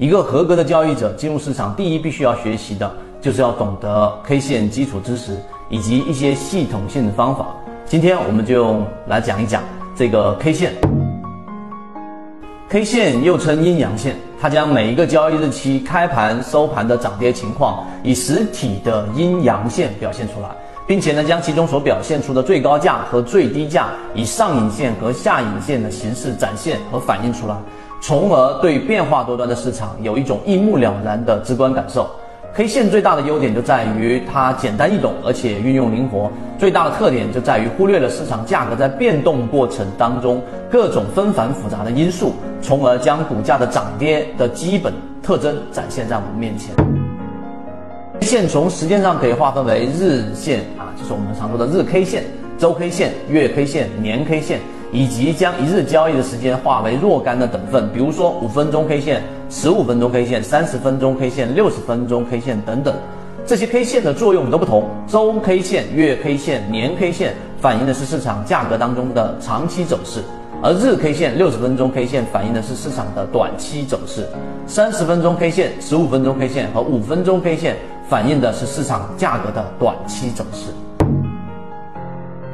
一个合格的交易者进入市场，第一必须要学习的就是要懂得 K 线基础知识以及一些系统性的方法。今天我们就来讲一讲这个 K 线。K 线又称阴阳线，它将每一个交易日期开盘、收盘的涨跌情况以实体的阴阳线表现出来，并且呢将其中所表现出的最高价和最低价以上影线和下影线的形式展现和反映出来。从而对变化多端的市场有一种一目了然的直观感受。K 线最大的优点就在于它简单易懂，而且运用灵活。最大的特点就在于忽略了市场价格在变动过程当中各种纷繁复杂的因素，从而将股价的涨跌的基本特征展现在我们面前。线从时间上可以划分为日线啊，就是我们常说的日 K 线、周 K 线、月 K 线、年 K 线。以及将一日交易的时间划为若干的等份，比如说五分钟 K 线、十五分钟 K 线、三十分钟 K 线、六十分钟 K 线等等，这些 K 线的作用都不同。周 K 线、月 K 线、年 K 线反映的是市场价格当中的长期走势，而日 K 线、六十分钟 K 线反映的是市场的短期走势，三十分钟 K 线、十五分钟 K 线和五分钟 K 线反映的是市场价格的短期走势。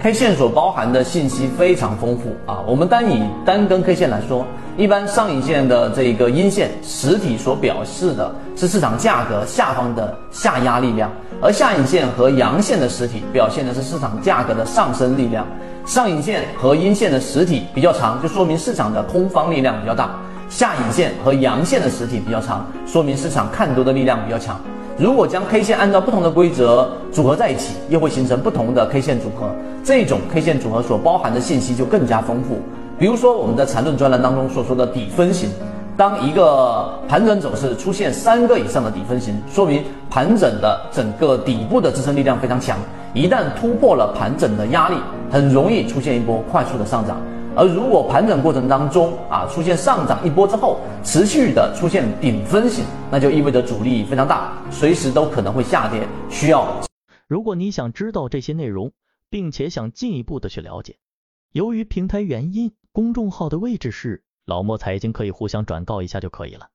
K 线所包含的信息非常丰富啊！我们单以单根 K 线来说，一般上影线的这个阴线实体所表示的是市场价格下方的下压力量，而下影线和阳线的实体表现的是市场价格的上升力量。上影线和阴线的实体比较长，就说明市场的空方力量比较大；下影线和阳线的实体比较长，说明市场看多的力量比较强。如果将 K 线按照不同的规则组合在一起，又会形成不同的 K 线组合。这种 K 线组合所包含的信息就更加丰富。比如说我们在缠论专栏当中所说的底分型，当一个盘整走势出现三个以上的底分型，说明盘整的整个底部的支撑力量非常强。一旦突破了盘整的压力，很容易出现一波快速的上涨。而如果盘整过程当中啊出现上涨一波之后，持续的出现顶分型，那就意味着阻力非常大，随时都可能会下跌，需要。如果你想知道这些内容，并且想进一步的去了解，由于平台原因，公众号的位置是老莫财经，可以互相转告一下就可以了。